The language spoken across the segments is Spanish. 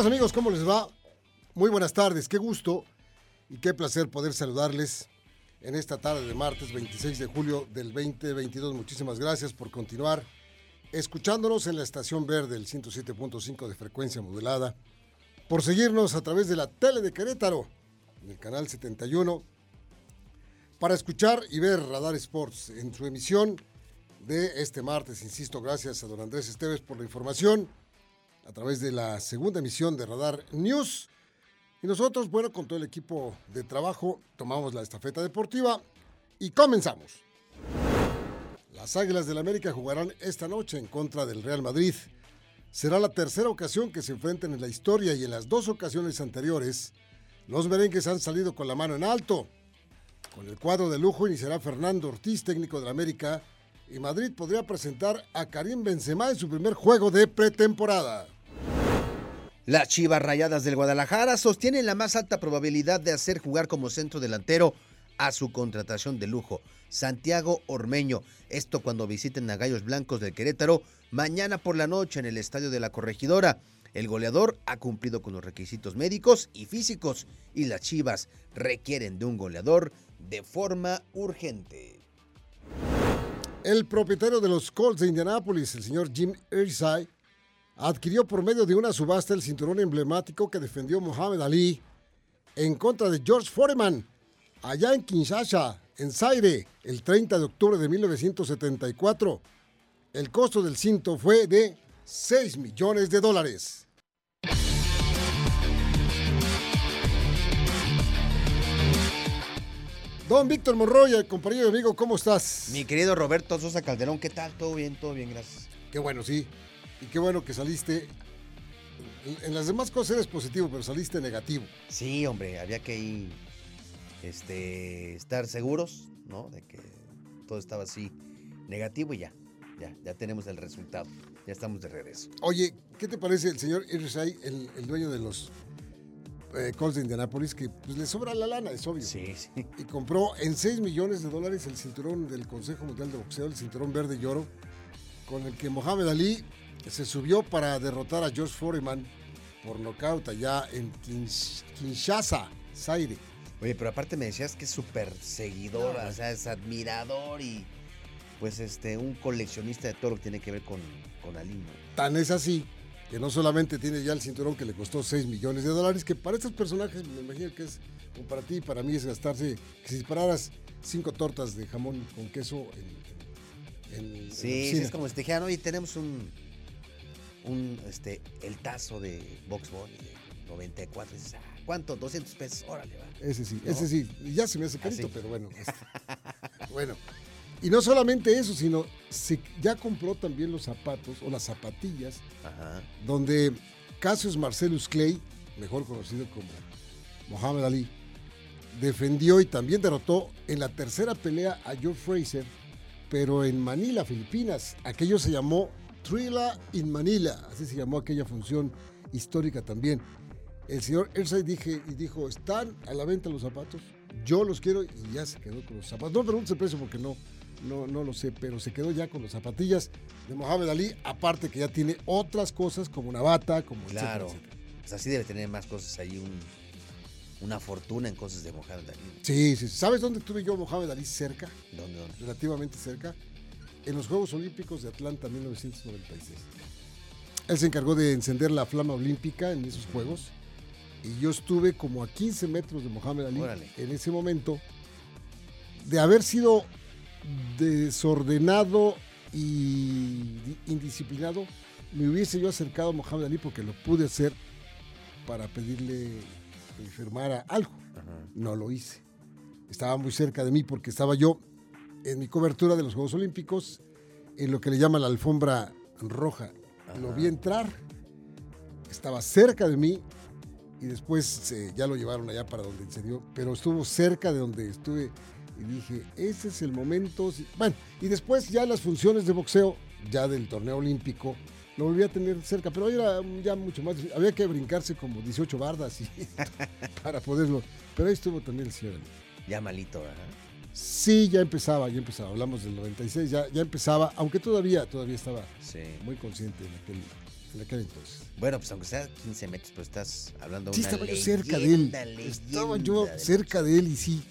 Queridos amigos, ¿cómo les va? Muy buenas tardes, qué gusto y qué placer poder saludarles en esta tarde de martes 26 de julio del 2022. Muchísimas gracias por continuar escuchándonos en la estación verde, el 107.5 de frecuencia modulada, por seguirnos a través de la tele de Querétaro, en el canal 71, para escuchar y ver Radar Sports en su emisión de este martes. Insisto, gracias a don Andrés Esteves por la información a través de la segunda emisión de Radar News. Y nosotros, bueno, con todo el equipo de trabajo, tomamos la estafeta deportiva y comenzamos. Las Águilas del América jugarán esta noche en contra del Real Madrid. Será la tercera ocasión que se enfrenten en la historia y en las dos ocasiones anteriores, los merengues han salido con la mano en alto. Con el cuadro de lujo iniciará Fernando Ortiz, técnico del América, y Madrid podría presentar a Karim Benzema en su primer juego de pretemporada. Las Chivas Rayadas del Guadalajara sostienen la más alta probabilidad de hacer jugar como centro delantero a su contratación de lujo, Santiago Ormeño. Esto cuando visiten a Gallos Blancos del Querétaro mañana por la noche en el Estadio de la Corregidora. El goleador ha cumplido con los requisitos médicos y físicos y las Chivas requieren de un goleador de forma urgente. El propietario de los Colts de Indianápolis, el señor Jim Irsay, adquirió por medio de una subasta el cinturón emblemático que defendió Mohamed Ali en contra de George Foreman allá en Kinshasa, en Zaire, el 30 de octubre de 1974. El costo del cinto fue de 6 millones de dólares. Don Víctor Monroy, compañero y amigo, ¿cómo estás? Mi querido Roberto Sosa Calderón, ¿qué tal? Todo bien, todo bien, gracias. Qué bueno, sí. Y qué bueno que saliste. En las demás cosas eres positivo, pero saliste negativo. Sí, hombre, había que ir, este, estar seguros, ¿no? De que todo estaba así negativo y ya, ya, ya tenemos el resultado. Ya estamos de regreso. Oye, ¿qué te parece el señor Irsay, el, el dueño de los eh, Colts de Indianapolis, que pues, le sobra la lana, es obvio. Sí, sí. Y compró en 6 millones de dólares el cinturón del Consejo Mundial de Boxeo, el cinturón verde y oro, con el que Mohamed Ali se subió para derrotar a George Foreman por nocaut allá en Kinshasa, Zaire. Oye, pero aparte me decías que es súper seguidor, o sea, es admirador y pues este, un coleccionista de todo lo que tiene que ver con, con Ali, ¿no? Tan es así que no solamente tiene ya el cinturón que le costó 6 millones de dólares, que para estos personajes me imagino que es, como para ti y para mí es gastarse, que si dispararas cinco tortas de jamón con queso en... en- en Sí, sí, es como si te dijeran, oye, tenemos un, un, este, el tazo de Box Bunny de 94. Y dices, ah, ¿cuánto? 200 pesos, órale, va. Ese sí, ¿No? ese sí. Ya se me hace carito, Así. pero bueno. este, bueno. Y no solamente eso, sino se, ya compró también los zapatos o las zapatillas Ajá. donde Cassius Marcellus Clay, mejor conocido como Muhammad Ali, defendió y también derrotó en la tercera pelea a Joe Fraser, pero en Manila, Filipinas. Aquello se llamó Thrilla in Manila, así se llamó aquella función histórica también. El señor Ersay dije, y dijo, ¿están a la venta los zapatos? Yo los quiero y ya se quedó con los zapatos. No preguntes el precio porque no, no, no lo sé, pero se quedó ya con las zapatillas de Mohamed Ali, aparte que ya tiene otras cosas como una bata, como etcétera, Claro. etcétera. Pues así debe tener más cosas ahí, un, una fortuna en cosas de Mohamed Ali. Sí, sí. ¿Sabes dónde tuve yo a Mohamed Ali cerca? ¿Dónde, dónde? Relativamente cerca. En los Juegos Olímpicos de Atlanta 1996. Él se encargó de encender la flama olímpica en esos Juegos. Y yo estuve como a 15 metros de Mohamed Ali Órale. en ese momento. De haber sido desordenado y di- indisciplinado, me hubiese yo acercado a Mohamed Ali porque lo pude hacer para pedirle que firmara algo. Ajá. No lo hice. Estaba muy cerca de mí porque estaba yo en mi cobertura de los Juegos Olímpicos en lo que le llaman la alfombra roja. Lo vi entrar, estaba cerca de mí y después eh, ya lo llevaron allá para donde encendió, pero estuvo cerca de donde estuve y dije, ese es el momento. Bueno, y después ya las funciones de boxeo, ya del torneo olímpico, lo volví a tener cerca, pero era ya mucho más, difícil. había que brincarse como 18 bardas y, para poderlo, pero ahí estuvo también el. Ali. Ya malito, ¿verdad? Sí, ya empezaba, ya empezaba, hablamos del 96, ya, ya empezaba, aunque todavía, todavía estaba Sí. muy consciente en aquel, en aquel entonces. Bueno, pues aunque sea 15 metros, pero estás hablando de Sí, una estaba yo cerca de él. leyenda Estaba yo cerca de él y sí.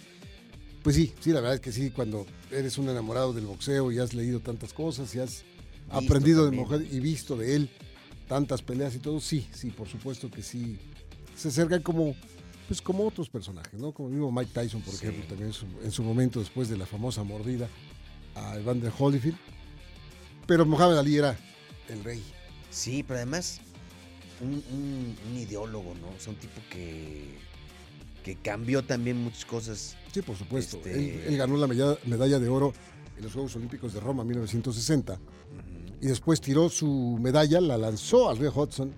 Pues sí, sí, la verdad es que sí, cuando eres un enamorado del boxeo y has leído tantas cosas y has aprendido de mujer y visto de él tantas peleas y todo, sí, sí, por supuesto que sí. Se acercan como, pues como otros personajes, ¿no? Como el mismo Mike Tyson, por Sí. ejemplo, también en su, en su momento después de la famosa mordida a Evander Holyfield. Pero Mohamed Ali era el rey. Sí, pero además un, un- un ideólogo, ¿no? O sea, un tipo que, que cambió también muchas cosas. Sí, por supuesto. Este- Él, él ganó la medalla, medalla de oro en los Juegos Olímpicos de Roma 1960 y después tiró su medalla, la lanzó al río Hudson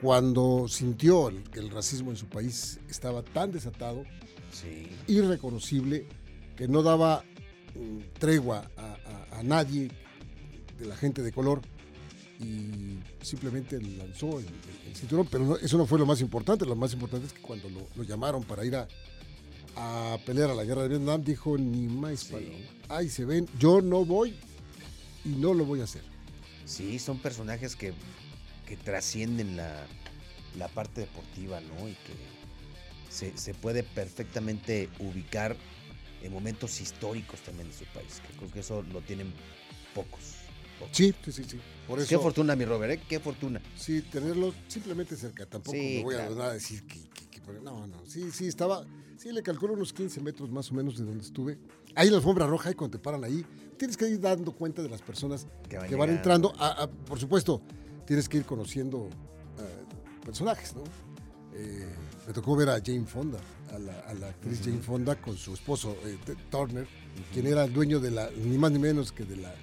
cuando sintió el- que el racismo en su país estaba tan desatado, Sí. irreconocible, que no daba mm, tregua a, a- a nadie de la gente de color y simplemente lanzó el, el- el cinturón, pero no- eso no fue lo más importante, lo más importante es que cuando lo, lo llamaron para ir a, a pelear a la guerra de Vietnam, dijo ni más Sí. Ahí se ven, yo no voy y no lo voy a hacer. Sí, son personajes que, que trascienden la, la parte deportiva, ¿no? Y que se, se puede perfectamente ubicar en momentos históricos también de su país. Que creo que eso lo tienen pocos. pocos. Sí, sí, sí, sí. Por Qué eso, fortuna, mi Robert, ¿eh? Qué fortuna. sí, tenerlo simplemente cerca. Tampoco Sí, me voy claro. a, a decir que, que- que- No, no, sí, sí, estaba... Sí, le calculo unos 15 metros más o menos de donde estuve. Ahí en la alfombra roja y cuando te paran ahí, tienes que ir dando cuenta de las personas Que van que van llegando. entrando. A- a- por supuesto, tienes que ir conociendo eh, personajes, ¿no? Eh, me tocó ver a Jane Fonda, a la, a la actriz Jane Fonda con su esposo eh, Turner, quien era el dueño de la, ni más ni menos que de la,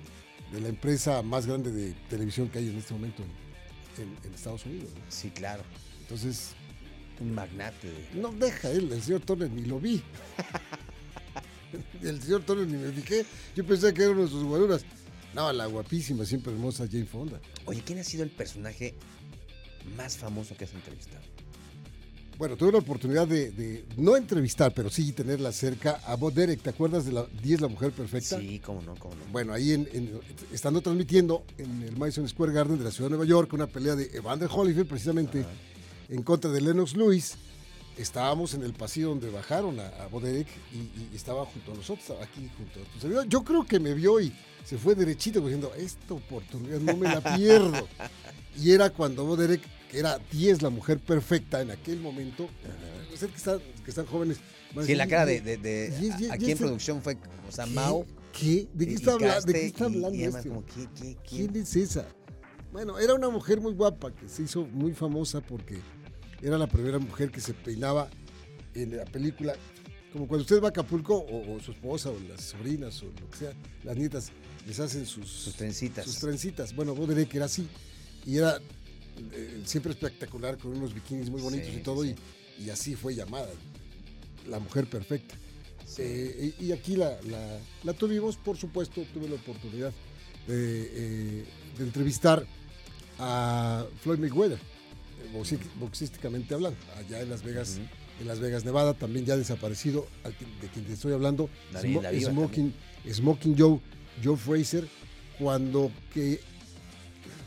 de la empresa más grande de televisión que hay en este momento en, en- en Estados Unidos. ¿no? Sí, claro. Entonces, Un magnate. no deja él, el señor Turner ni lo vi. el señor Turner ni me fijé. Yo pensé que era uno de sus guaruras. No, la guapísima, siempre hermosa Jane Fonda. Oye, ¿quién ha sido el personaje más famoso que has entrevistado? Bueno, tuve la oportunidad de, de no entrevistar, pero sí tenerla cerca a Bo Derek. ¿Te acuerdas de la 10 La Mujer Perfecta? Sí, cómo no, cómo no. Bueno, ahí en, en- estando transmitiendo en el Madison Square Garden de la ciudad de Nueva York una pelea de Evander Holyfield precisamente Ajá. en contra de Lennox Lewis. Estábamos en el pasillo donde bajaron a, a Bo Derek y, y estaba junto a nosotros, estaba aquí junto a tu servidor. Yo creo que me vio y se fue derechito diciendo, esta oportunidad no me la pierdo. y era cuando Bo Derek, que era 10 la mujer perfecta en aquel momento, ustedes que están, que están jóvenes. a Sí, la decir, cara "Y- de, aquí en producción fue, o sea, ¿Qué? Mao. ¿Qué? ¿De qué está, habla- de qué está hablando y además este? como, ¿qué- qué- quién? ¿Quién es esa? Bueno, era una mujer muy guapa que se hizo muy famosa porque era la primera mujer que se peinaba en la película. Como cuando usted va a Acapulco o, o su esposa o las sobrinas o lo que sea, las nietas les hacen sus, Sus trencitas. sus trencitas. Bueno, vos veré que era así. Y era eh, siempre espectacular con unos bikinis muy bonitos Sí, y todo. sí, Y, y así fue llamada. La mujer perfecta. Sí. Eh, y, y aquí la, la- la tuvimos, por supuesto, tuve la oportunidad de, eh, de entrevistar a Floyd Mayweather, boxí- boxísticamente hablando, allá en Las Vegas, en Las Vegas, Nevada, también ya desaparecido, de quien te estoy hablando, viva Smoking, Smoking Joe, Joe Fraser, cuando que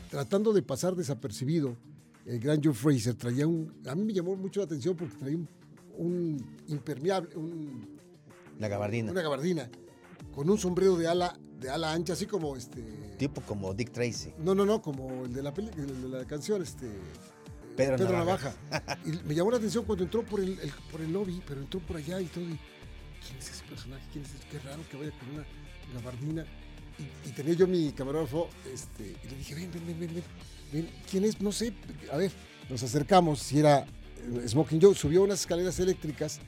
tratando de pasar desapercibido, el gran Joe Fraser traía un, a mí me llamó mucho la atención porque traía un, un impermeable, un, gabardina. una gabardina con un sombrero de ala, de ala ancha, así como este. Tipo como Dick Tracy. No, no, no, como el de la peli- el de la canción, este. Pedro Navaja. Y me llamó la atención cuando entró por el, el- por el lobby, pero entró por allá y todo. y, ¿Quién es ese personaje? ¿Quién es ese? Qué raro que vaya con una gabardina. Y, y tenía yo mi camarógrafo, este, y le dije, ven, ven, ven, ven, ven, ven, ¿quién es? No sé, a ver, nos acercamos, si era eh, Smoking Joe, subió unas escaleras eléctricas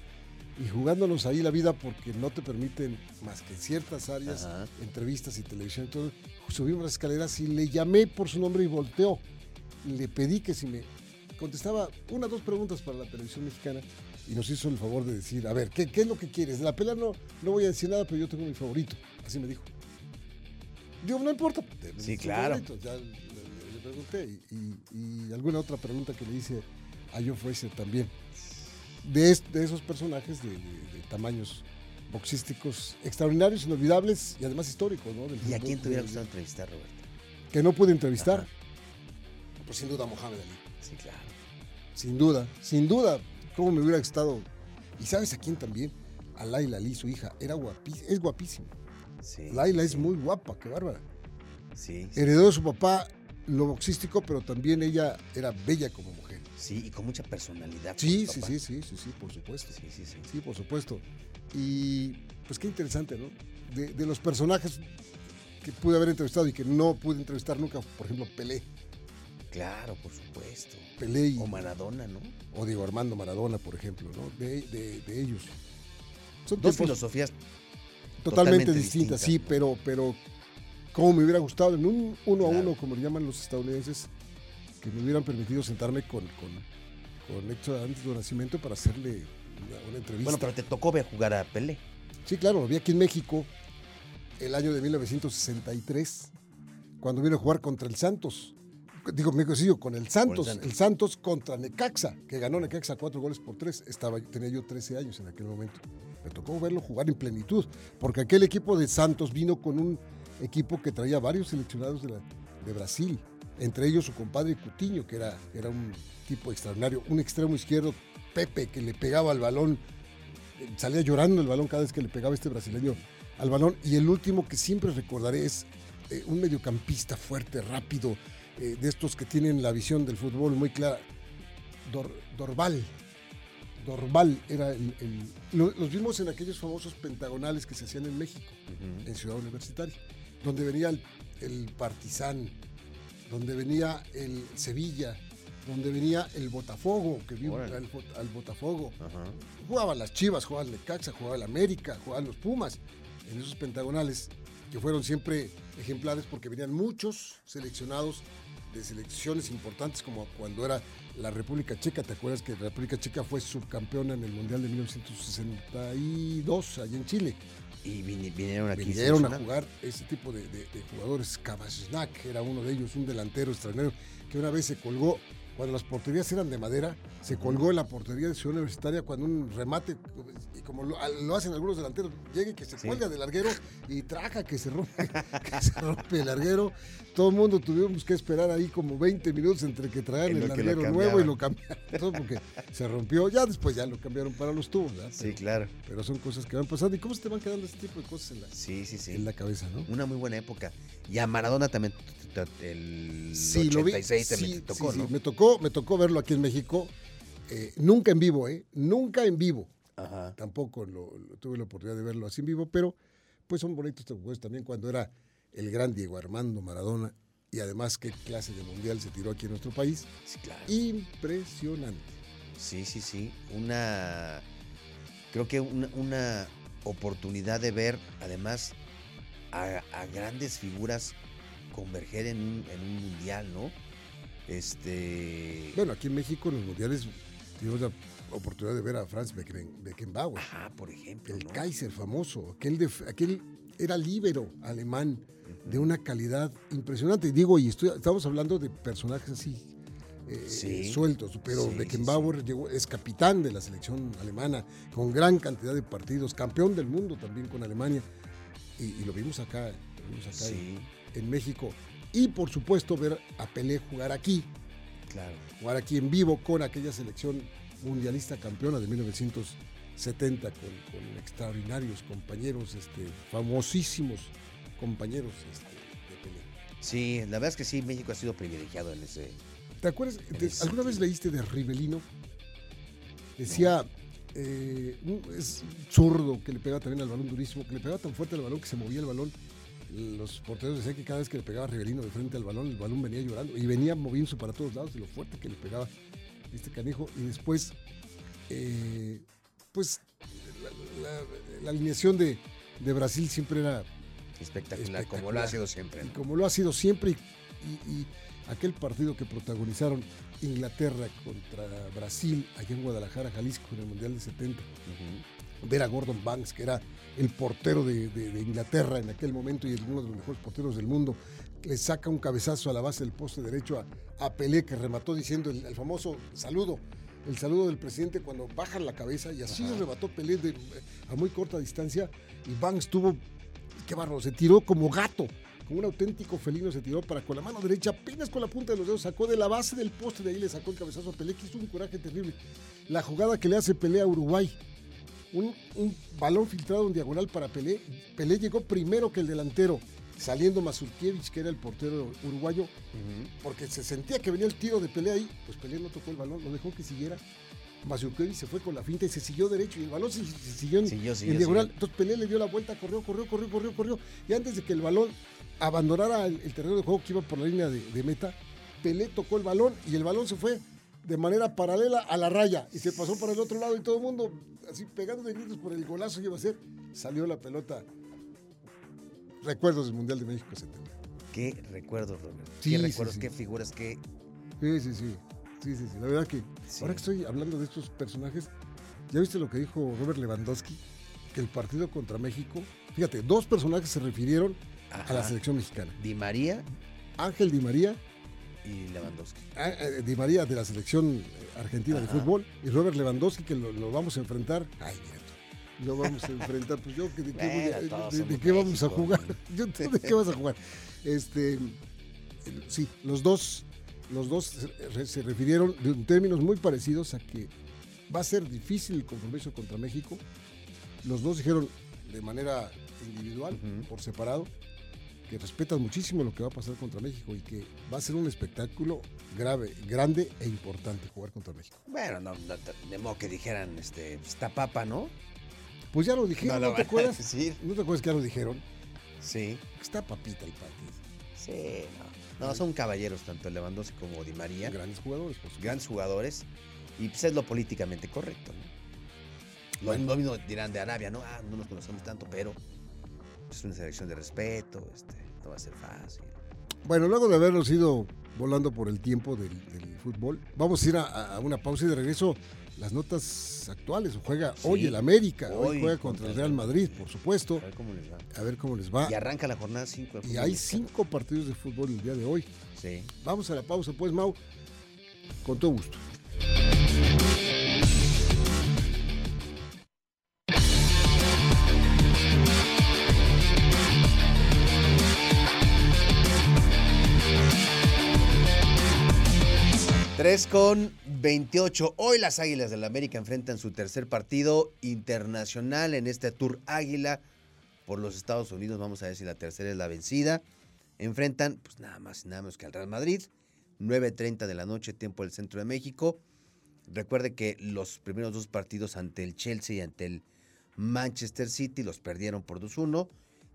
y jugándonos ahí la vida porque no te permiten más que en ciertas áreas, Ajá. entrevistas y televisión y todo, subimos las escaleras y le llamé por su nombre y volteó. Le pedí que si me contestaba una o dos preguntas para la televisión mexicana y nos hizo el favor de decir, a ver, ¿qué, qué es lo que quieres? De la pelea no, no voy a decir nada, pero yo tengo mi favorito. Así me dijo. Digo, no importa. Sí, claro. favorito. Ya le, pregunté y, y- y alguna otra pregunta que le hice a Joe Fraser también. De, es- de esos personajes de, de- de tamaños boxísticos extraordinarios, inolvidables y además históricos, ¿no? Del ¿Y a quién te hubiera gustado entrevistar, Roberto? Que no pude entrevistar. Ajá. Pues sin duda Mohamed Ali. Sí, claro. Sin duda, sin duda. ¿Cómo me hubiera estado? ¿Y sabes a quién también? A Laila Ali, su hija. Era guapísima, es guapísima. Sí, Laila sí, es muy guapa, qué bárbara. Sí, Heredó de su papá lo boxístico, pero también ella era bella como mujer. sí, y con mucha personalidad. Sí, sí, sí, sí, sí, sí, por supuesto. Sí, sí, sí. Sí, por supuesto. Y pues qué interesante, ¿no? De, de los personajes que pude haber entrevistado y que no pude entrevistar nunca, por ejemplo, Pelé. Claro, por supuesto. Pelé y, O Maradona, ¿no? o Diego Armando Maradona, por ejemplo, ¿no? De, de- de ellos. Son Dos filosofías. totalmente, totalmente distintas, sí, pero, pero como me hubiera gustado en un uno a uno, como le llaman los estadounidenses, que me hubieran permitido sentarme con, con, con Héctor antes de nacimiento para hacerle una, una entrevista. Bueno, pero te tocó ver jugar a Pelé. Sí, claro, lo vi aquí en México el año de 1963, cuando vino a jugar contra el Santos. Digo, me sí, con el Santos, Santos. el Santos contra Necaxa, que ganó Necaxa cuatro goles por tres. Estaba, tenía yo 13 años en aquel momento. Me tocó verlo jugar en plenitud, porque aquel equipo de Santos vino con un equipo que traía varios seleccionados de, la- de Brasil, entre ellos su compadre Cutiño, que era, era un tipo extraordinario, un extremo izquierdo, Pepe, que le pegaba al balón salía llorando el balón cada vez que le pegaba este brasileño al balón. Y el último que siempre recordaré es eh, un mediocampista fuerte, rápido, eh, de estos que tienen la visión del fútbol muy clara. Dor- Dorval. Dorval era el, el- lo- los vimos en aquellos famosos pentagonales que se hacían en México, en Ciudad Universitaria, donde venía el, el Partizan, donde venía el Sevilla, donde venía el Botafogo, que Órale. al, Bot- al Botafogo Ajá. jugaban las Chivas, jugaban el Necaxa, jugaba el América, jugaban los Pumas, en esos pentagonales que fueron siempre ejemplares porque venían muchos seleccionados de selecciones importantes como cuando era la República Checa, ¿te acuerdas que la República Checa fue subcampeona en el Mundial de 1962 allá en Chile? Y vini- vinieron aquí. Vinieron a jugar ese tipo de, de- de jugadores. Kabashnak era uno de ellos, un delantero extranjero que una vez se colgó, cuando las porterías eran de madera, se colgó en la portería de Ciudad Universitaria cuando un remate, y como lo, lo hacen algunos delanteros, llega y que se Sí. cuelga del larguero y traja que se rompe, que se rompe el larguero. Todo el mundo tuvimos que esperar ahí como 20 minutos entre que traían el larguero nuevo y lo cambiaron porque se rompió. Ya después ya lo cambiaron para los tubos, ¿verdad? Sí, claro. pero son cosas que van pasando. ¿Y cómo se te van quedando este tipo de cosas en la, Sí, sí, sí. en la cabeza, no? Una muy buena época. Y a Maradona también el Sí, lo vi. 86 también tocó, sí, ¿no? Me tocó, me tocó verlo aquí en México. eh, nunca en vivo, ¿eh? Nunca en vivo. Ajá. Tampoco lo, lo- tuve la oportunidad de verlo así en vivo, pero pues son bonitos juegos también cuando era el gran Diego Armando Maradona. Y además, qué clase de mundial se tiró aquí en nuestro país. Sí, claro. Impresionante. Sí, sí, sí. Una. Creo que una, una oportunidad de ver, además, a, a grandes figuras converger en un, en un mundial, ¿no? Este. Bueno, aquí en México en los mundiales tuvimos la oportunidad de ver a Franz Becken- Beckenbauer. Ajá, por ejemplo. El ¿no? Kaiser famoso, aquel, de, aquel era líbero alemán de una calidad impresionante. Digo, y estoy, estamos hablando de personajes así eh, Sí. sueltos, pero Sí, sí, Beckenbauer llegó- es capitán de la selección alemana, con gran cantidad de partidos, campeón del mundo también con Alemania, y, y lo vimos acá, lo vimos acá en- Sí, en, México. Y por supuesto ver a Pelé jugar aquí, claro. jugar aquí en vivo con aquella selección mundialista campeona de 1970 con, con extraordinarios compañeros, este, famosísimos compañeros este, de Pelé. Sí, la verdad es que sí, México ha sido privilegiado en ese. ¿Te acuerdas? de- ese ¿Alguna vez leíste de Rivelino? Decía, eh, un- es zurdo que le pegaba también al balón durísimo, que le pegaba tan fuerte al balón que se movía el balón. Los porteros decían que cada vez que le pegaba Rivelino de frente al balón, el balón venía llorando y venía moviéndose para todos lados de lo fuerte que le pegaba este canijo. Y después, eh, pues, la, la- la alineación de, de Brasil siempre era Espectacular, como lo ha sido siempre. y como lo ha sido siempre, y, y- y aquel partido que protagonizaron Inglaterra contra Brasil allá en Guadalajara, Jalisco, en el Mundial del 70, Ujú. ver a Gordon Banks, que era el portero de, de- de Inglaterra en aquel momento y uno de los mejores porteros del mundo, le saca un cabezazo a la base del poste derecho a, a Pelé, que remató diciendo el, el famoso saludo. El saludo del presidente cuando bajan la cabeza y así Ajá. remató Pelé de- a muy corta distancia y Banks tuvo, qué bárbaro, se tiró como gato como un auténtico felino se tiró para con la mano derecha, apenas con la punta de los dedos, sacó de la base del poste, de ahí le sacó el cabezazo a Pelé, que hizo un coraje terrible. La jugada que le hace Pelé a Uruguay, un, un balón filtrado en diagonal para Pelé, Pelé llegó primero que el delantero, saliendo Mazurkiewicz, que era el portero uruguayo, porque se sentía que venía el tiro de Pelé ahí, pues Pelé no tocó el balón, lo dejó que siguiera. Mazurkiewicz se fue con la finta y se siguió derecho y el balón se, se siguió en, Siguió, en siguió, diagonal. siguió. Entonces Pelé le dio la vuelta, corrió, corrió, corrió, corrió, corrió. Y antes de que el balón abandonara el, el terreno de juego que iba por la línea de, de meta, Pelé tocó el balón y el balón se fue de manera paralela a la raya y se pasó para el otro lado y todo el mundo así pegando de gritos por el golazo que iba a hacer. Salió la pelota. Recuerdos del Mundial de México 70. Qué recuerdos, Robert. Sí, qué recuerdos, sí. qué figuras, qué. Sí, sí, sí. Sí, sí, sí. La verdad que ahora que estoy hablando de estos personajes, ¿ya viste lo que dijo Robert Lewandowski? Que el partido contra México, fíjate, dos personajes se refirieron a la selección mexicana. Di María Ángel Di María, y Lewandowski. ah, eh, Di María de la selección eh, argentina de fútbol, y Robert Lewandowski, que lo, lo vamos a enfrentar. Ay, mira Lo vamos a enfrentar, pues yo, ¿de qué, voy a- de- de qué vamos a jugar? ¿no? Yo, ¿tú ¿De qué vas a jugar? Este, sí, los dos, los dos se, se refirieron de términos muy parecidos a que va a ser difícil el compromiso contra México. Los dos dijeron de manera individual, Ujú. por separado, que respetan muchísimo lo que va a pasar contra México y que va a ser un espectáculo grave, grande e importante jugar contra México. Bueno, no, no, de modo que dijeran, este, está papa, ¿no? Pues ya lo dijeron, ¿no, lo te acuerdas? decir. ¿No te acuerdas que ya lo dijeron? Sí, Está papita el partido. sí, no. No, son caballeros, tanto Lewandowski como Di María. Grandes jugadores, por supuesto. grandes jugadores y pues es lo políticamente correcto. ¿no? Lo, Bueno. lo mismo dirán de Arabia, ¿no? Ah, no nos conocemos tanto, pero es una selección de respeto, este, no va a ser fácil. Bueno, luego de habernos ido volando por el tiempo del, del fútbol, vamos a ir a, a una pausa y de regreso las notas actuales. Juega Sí. hoy el América, hoy, Hoy juega contra contra el el Real Madrid, por supuesto. A ver cómo les va. A ver cómo les va. Y arranca la jornada 5. Y hay cinco partidos de fútbol el día de hoy. Sí. Vamos a la pausa, pues, Mau. Con todo gusto. Tres con 28. Hoy las Águilas del América enfrentan su tercer partido internacional en este Tour Águila por los Estados Unidos. Vamos a ver si la tercera es la vencida. Enfrentan, pues nada más y nada menos que al Real Madrid. 9.30 de la noche, tiempo del centro de México. Recuerde que los primeros dos partidos ante el Chelsea y ante el Manchester City los perdieron por 2-1.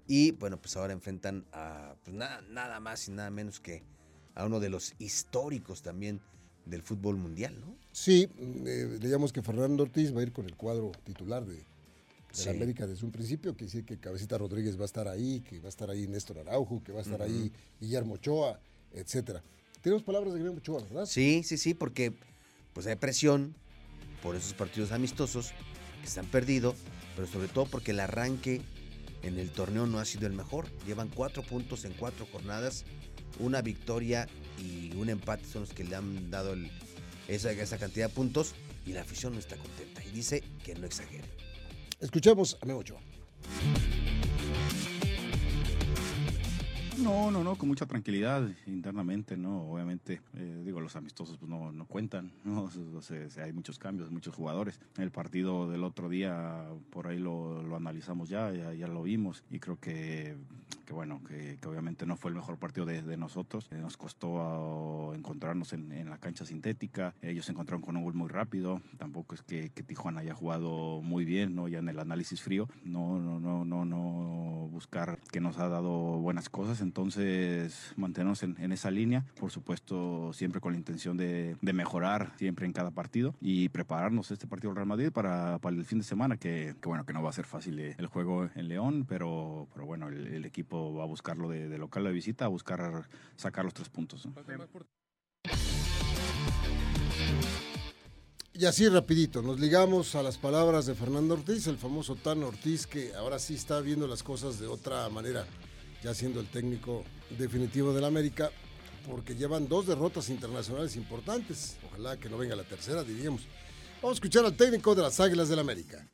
Y bueno, pues ahora enfrentan a pues, nada, nada más y nada menos que a uno de los históricos también del fútbol mundial, ¿no? Sí, eh, leíamos que Fernando Ortiz va a ir con el cuadro titular de, de Sí. la América desde un principio, que dice que Cabecita Rodríguez va a estar ahí, que va a estar ahí Néstor Araujo, que va a estar ahí Guillermo Ochoa, etcétera. Tenemos palabras de Guillermo Ochoa, ¿verdad? Sí, sí, sí, porque pues hay presión por esos partidos amistosos que se han perdido, pero sobre todo porque el arranque en el torneo no ha sido el mejor. Llevan cuatro puntos en cuatro jornadas, una victoria y un empate son los que le han dado esa, cantidad de puntos y la afición no está contenta y dice que no exagere. Escuchemos a Memo. No, no, no, con mucha tranquilidad internamente, ¿no? Obviamente, eh, digo, los amistosos pues, no, no cuentan, ¿no? Sea, hay muchos cambios, muchos jugadores. El partido del otro día, por ahí lo, analizamos ya, ya, lo vimos y creo que, que bueno, que, obviamente no fue el mejor partido de, nosotros. Eh, nos costó ah, encontrarnos en, la cancha sintética, ellos se encontraron con un gol muy rápido, tampoco es que, que Tijuana haya jugado muy bien, ¿no? Ya en el análisis frío, no, no, no, no, no buscar que nos ha dado buenas cosas, entonces mantenernos en, en esa línea, por supuesto siempre con la intención de, de mejorar siempre en cada partido y prepararnos este partido del Real Madrid para, para el fin de semana, que, que bueno, que no va a ser fácil eh, el juego en León, pero, pero bueno, el, el equipo va a buscarlo de, de local a visita, a buscar sacar los tres puntos. ¿no? Y así rapidito, nos ligamos a las palabras de Fernando Ortiz, el famoso Tan Ortiz, que ahora sí está viendo las cosas de otra manera, ya siendo el técnico definitivo del América, porque llevan dos derrotas internacionales importantes. Ojalá que no venga la tercera, diríamos. Vamos a escuchar al técnico de las Águilas del América.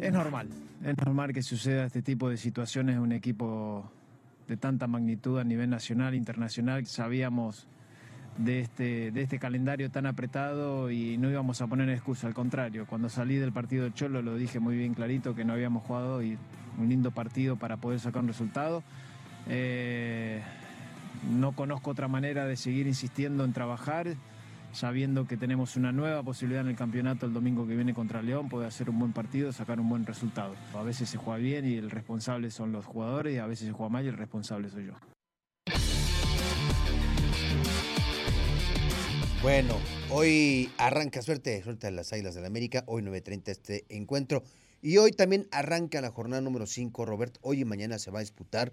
Es normal. es normal que suceda este tipo de situaciones en un equipo de tanta magnitud a nivel nacional, internacional. Sabíamos de este, de este calendario tan apretado y no íbamos a poner excusa, al contrario, cuando salí del partido Cholo lo dije muy bien clarito que no habíamos jugado y un lindo partido para poder sacar un resultado. Eh, no conozco otra manera de seguir insistiendo en trabajar, sabiendo que tenemos una nueva posibilidad en el campeonato el domingo que viene contra León, poder hacer un buen partido, sacar un buen resultado. A veces se juega bien y el responsable son los jugadores y a veces se juega mal y el responsable soy yo. Bueno, hoy arranca suerte, suerte a las Águilas del la América, hoy 9.30 este encuentro. Y hoy también arranca la jornada número 5, Robert. Hoy y mañana se va a disputar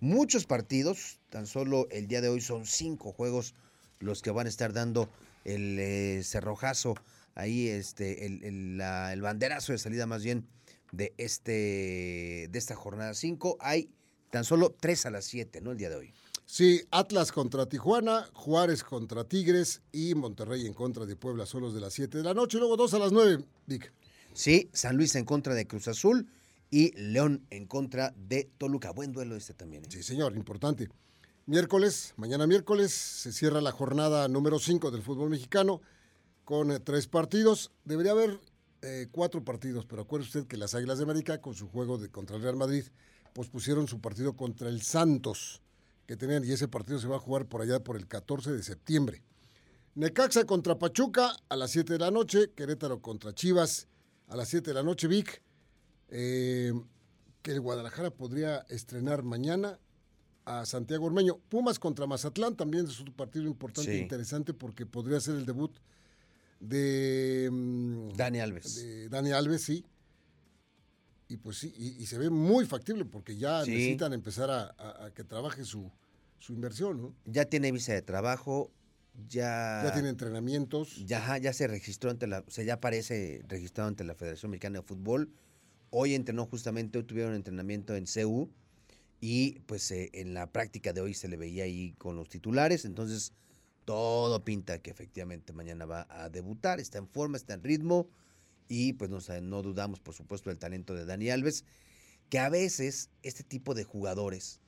muchos partidos. Tan solo el día de hoy son cinco juegos los que van a estar dando el eh, cerrojazo, ahí este, el, banderazo de salida más bien de, este, de esta jornada 5. Hay tan solo tres a las 7, ¿no? El día de hoy. Sí, Atlas contra Tijuana, Juárez contra Tigres y Monterrey en contra de Puebla, solos de las 7 de la noche. Luego dos a las 9, Vic. Sí, San Luis en contra de Cruz Azul y León en contra de Toluca. Buen duelo este también. ¿eh? Sí, señor, importante. Miércoles, mañana miércoles, se cierra la jornada número 5 del fútbol mexicano con eh, tres partidos. Debería haber eh, cuatro partidos, pero acuerde usted que las Águilas de América, con su juego de contra el Real Madrid, pospusieron su partido contra el Santos que tenían y ese partido se va a jugar por allá por el 14 de septiembre. Necaxa contra Pachuca a las 7 de la noche, Querétaro contra Chivas a las 7 de la noche, Vic, eh, que el Guadalajara podría estrenar mañana a Santiago Ormeño. Pumas contra Mazatlán también es un partido importante e interesante porque podría ser el debut de mm, Dani Alves. De Dani Alves, sí y pues sí, y, se ve muy factible porque ya necesitan empezar a, que trabaje su, inversión, ¿no? Ya tiene visa de trabajo, ya... Ya tiene entrenamientos. Ya, ya se registró ante la... O sea, ya aparece registrado ante la Federación Mexicana de Fútbol. Hoy entrenó justamente, hoy tuvieron entrenamiento en CU y pues eh, en la práctica de hoy se le veía ahí con los titulares, entonces todo pinta que efectivamente mañana va a debutar, está en forma, está en ritmo y pues no, no dudamos, por supuesto, del talento de Dani Alves, que a veces este tipo de jugadores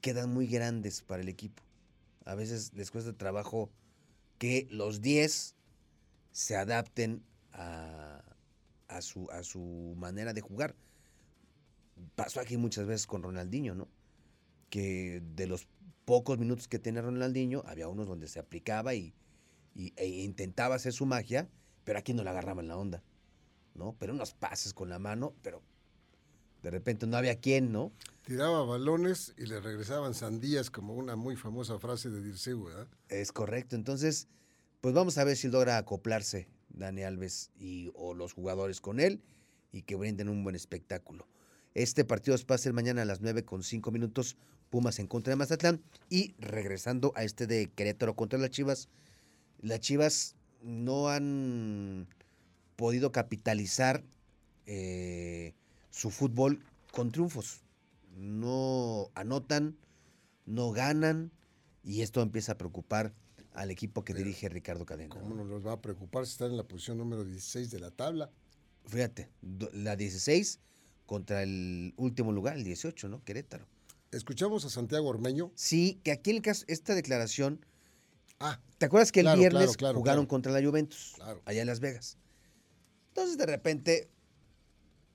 quedan muy grandes para el equipo. A veces les cuesta trabajo que los 10 se adapten a, a, su, a su manera de jugar. Pasó aquí muchas veces con Ronaldinho, ¿no? Que de los pocos minutos que tiene Ronaldinho, había unos donde se aplicaba y, e intentaba hacer su magia pero aquí no le agarraban la onda, ¿no? Pero unos pases con la mano, pero de repente no había quien, ¿no? Tiraba balones y le regresaban sandías, como una muy famosa frase de Dirceu, ¿verdad? Es correcto. Entonces, pues vamos a ver si logra acoplarse Dani Alves y, o los jugadores con él y que brinden un buen espectáculo. Este partido va a ser mañana a las 9 con 5 minutos, Pumas en contra de Mazatlán. Y regresando a este de Querétaro contra las Chivas, las Chivas no han podido capitalizar eh, su fútbol con triunfos. No anotan, no ganan y esto empieza a preocupar al equipo que dirige Ricardo Cadena. ¿Cómo no los va a preocupar si están en la posición número 16 de la tabla? Fíjate, la 16 contra el último lugar, el 18, ¿no? Querétaro. Escuchamos a Santiago Ormeño. Sí, que aquí el caso, esta declaración Ah, ¿te acuerdas que el viernes jugaron contra la Juventus? Allá en Las Vegas. Entonces, de repente,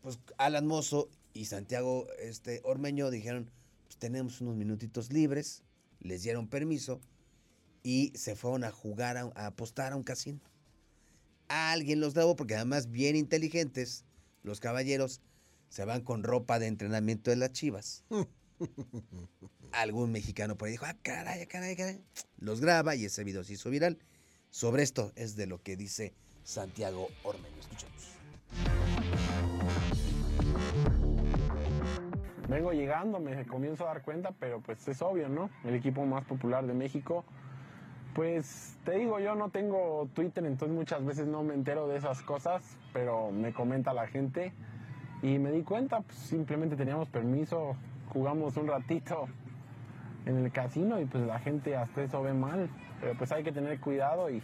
pues Alan Mozo y Santiago este, Ormeño dijeron, pues tenemos unos minutitos libres, les dieron permiso y se fueron a jugar, a, apostar a un casino. Alguien los daba porque además bien inteligentes, los caballeros se van con ropa de entrenamiento de las chivas. algún mexicano por ahí dijo, ah, caray, caray, caray. Los graba y ese video se hizo viral. Sobre esto es de lo que dice Santiago Ormeño. Escuchemos. Vengo llegando, me comienzo a dar cuenta, pero pues es obvio, ¿no? El equipo más popular de México. Pues te digo, yo no tengo Twitter, entonces muchas veces no me entero de esas cosas, pero me comenta la gente y me di cuenta, pues simplemente teníamos permiso, jugamos un ratito en el casino y pues la gente hasta eso ve mal. Pero pues hay que tener cuidado y,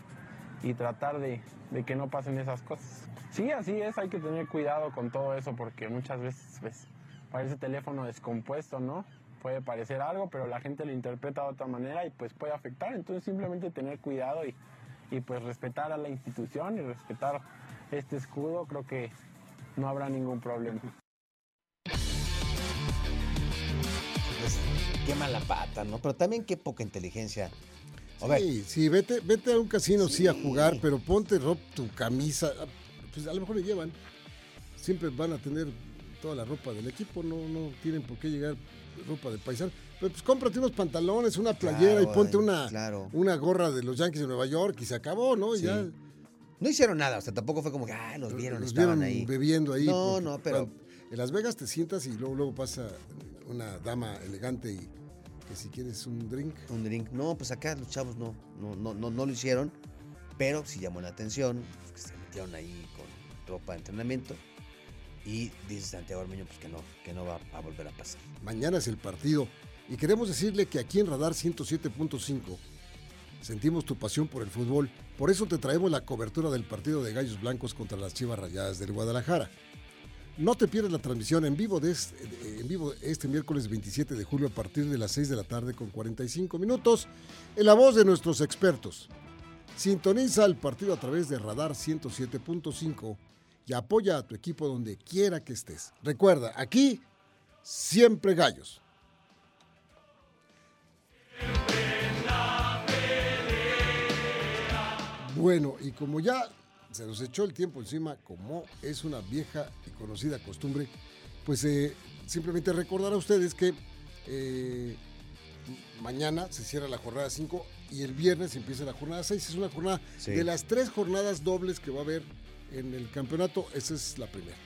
y tratar de, de, que no pasen esas cosas. Sí, así es, hay que tener cuidado con todo eso porque muchas veces pues, parece teléfono descompuesto, ¿no? Puede parecer algo, pero la gente lo interpreta de otra manera y pues puede afectar. Entonces simplemente tener cuidado y, y pues respetar a la institución y respetar este escudo, creo que no habrá ningún problema. Pues, qué mala pata, ¿no? Pero también qué poca inteligencia. A ver. Sí, sí, vete, vete a un casino, sí. sí, a jugar, pero ponte ropa, tu camisa. Pues a lo mejor le llevan. Siempre van a tener toda la ropa del equipo, no, no tienen por qué llegar ropa de paisano. Pero pues cómprate unos pantalones, una playera claro, y ponte una, claro. una gorra de los Yankees de Nueva York y se acabó, ¿no? Sí. Ya. No hicieron nada, o sea, tampoco fue como que, ah, los vieron, los estaban vieron ahí. bebiendo ahí. No, no, pero. En Las Vegas te sientas y luego, luego pasa una dama elegante y que si quieres un drink. Un drink. No, pues acá los chavos no, no, no, no, no lo hicieron, pero sí llamó la atención, pues que se metieron ahí con ropa de entrenamiento. Y dice Santiago Armeño pues que no, que no va a volver a pasar. Mañana es el partido y queremos decirle que aquí en Radar 107.5 sentimos tu pasión por el fútbol. Por eso te traemos la cobertura del partido de Gallos Blancos contra las Chivas Rayadas del Guadalajara. No te pierdas la transmisión en vivo, de este, en vivo este miércoles 27 de julio a partir de las 6 de la tarde con 45 minutos en la voz de nuestros expertos. Sintoniza el partido a través de Radar 107.5 y apoya a tu equipo donde quiera que estés. Recuerda, aquí siempre gallos. Bueno, y como ya se nos echó el tiempo encima, como es una vieja y conocida costumbre, pues eh, simplemente recordar a ustedes que eh, mañana se cierra la jornada 5 y el viernes empieza la jornada 6. Es una jornada Sí. de las tres jornadas dobles que va a haber en el campeonato, esa es la primera.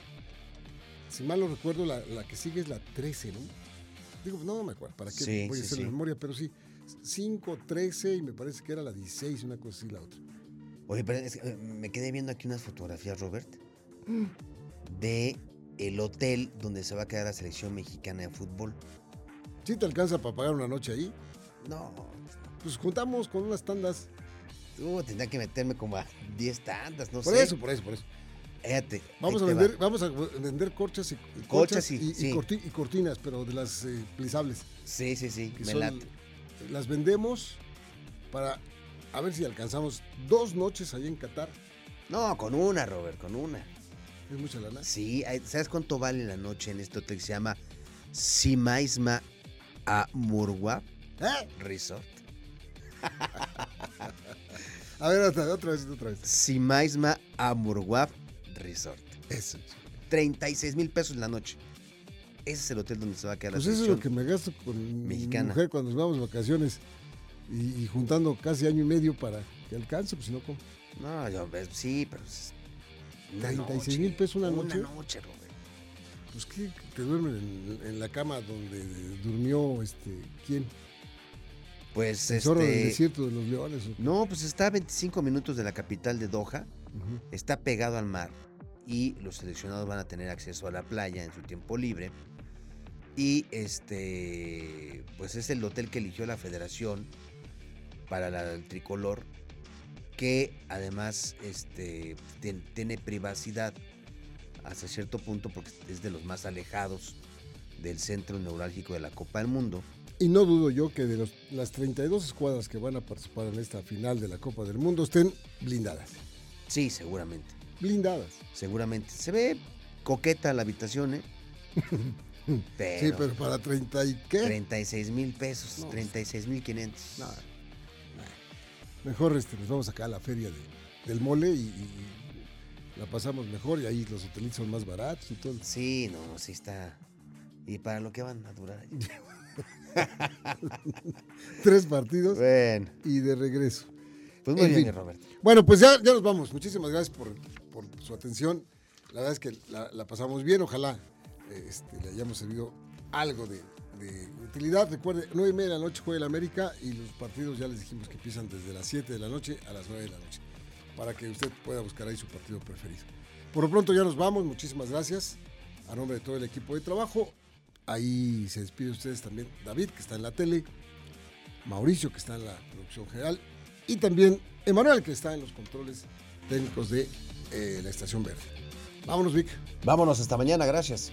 Si mal no recuerdo, la, la que sigue es la 13, ¿no? Digo, no me acuerdo, ¿para qué Sí, voy a sí, hacer sí. la memoria? Pero sí, 5, 13 y me parece que era la 16, una cosa así la otra. Oye, pero es que, eh, me quedé viendo aquí unas fotografías, Robert, de el hotel donde se va a quedar la selección mexicana de fútbol. ¿Sí te alcanza para pagar una noche ahí? No, Pues juntamos con unas tandas. Uh, tendría que meterme como a 10 tantas, no Por sé. eso, por eso, por eso. Fíjate, Vamos a vender, va. vamos a vender corchas y, Colchas y- y, y sí. corti- y cortinas, pero de las eh, plisables. Sí, sí, sí, que me son- late. las vendemos para a ver si alcanzamos dos noches ahí en Qatar. No, con una, Robert, con una. Es mucha lana. Sí, ¿sabes cuánto vale la noche en este hotel que se llama Simaisma Amurwa ¿Eh? Resort? A ver, otra, otra vez, otra vez. Simaisma Amurwa Resort. Eso. 36 mil pesos la noche. Ese es el hotel donde se va a quedar Pues la eso es lo que me gasto con Mexicana. mi mujer cuando nos vamos de vacaciones y, y juntando casi año y medio para que alcance, pues si no, ¿cómo? No, yo, eh, sí, pero... es una 36 noche, mil pesos una Una noche. noche, Robert. Pues que te duermen en, en la cama donde durmió este quién, Pues zorro del este... desierto de los leones. No, pues está a 25 minutos de la capital de Doha. Está pegado al mar y los seleccionados van a tener acceso a la playa en su tiempo libre. Y este, pues es el hotel que eligió la federación para la- el tricolor, que además este, tien- tiene privacidad hasta cierto punto porque es de los más alejados del centro neurálgico de la Copa del Mundo. Y no dudo yo que de los- las 32 escuadras que van a participar en esta final de la Copa del Mundo estén blindadas. Sí, seguramente, Blindadas. seguramente. Se ve coqueta la habitación, ¿eh? Pero, Sí, pero para 30 y qué. 36 mil pesos, No. 36 mil 500. No, no. Mejor este, nos vamos acá a la feria de- del mole y, y la pasamos mejor y ahí los hotelitos son más baratos y todo. Sí, no, sí está. ¿Y para lo que van a durar? Tres partidos bueno, y de regreso. pues muy En bien, fin. Roberto. Bueno, pues ya, ya nos vamos. Muchísimas gracias por, por su atención. La verdad es que la, la pasamos bien. Ojalá eh, este, le hayamos servido algo de, de utilidad. Recuerde, 9 y media de la noche juega el América y los partidos ya les dijimos que empiezan desde las 7 de la noche a las 9 de la noche. Para que usted pueda buscar ahí su partido preferido. Por lo pronto ya nos vamos. Muchísimas gracias. A nombre de todo el equipo de trabajo. Ahí se despide ustedes también David, que está en la tele, Mauricio, que está en la producción general, y también Emanuel, que está en los controles técnicos de eh, la Estación Verde. Vámonos, Vic. Vámonos, hasta mañana, gracias.